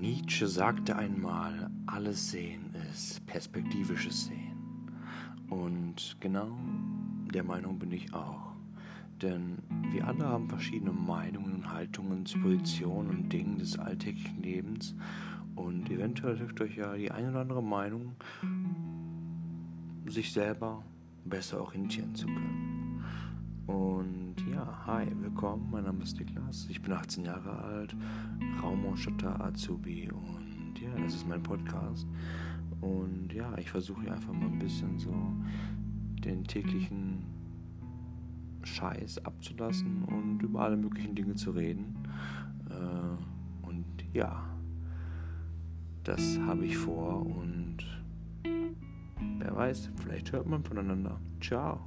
Nietzsche sagte einmal, alles Sehen ist perspektivisches Sehen. Und genau der Meinung bin ich auch. Denn wir alle haben verschiedene Meinungen und Haltungen zu Positionen und Dingen des alltäglichen Lebens. Und eventuell hilft euch ja die eine oder andere Meinung, sich selber besser orientieren zu können. Und hi, willkommen, mein Name ist Niklas, ich bin 18 Jahre alt, Raumausstatter, Azubi und ja, das ist mein Podcast. Und ja, ich versuche einfach mal ein bisschen so den täglichen Scheiß abzulassen und über alle möglichen Dinge zu reden. Äh, und ja, das habe ich vor und wer weiß, vielleicht hört man voneinander. Ciao.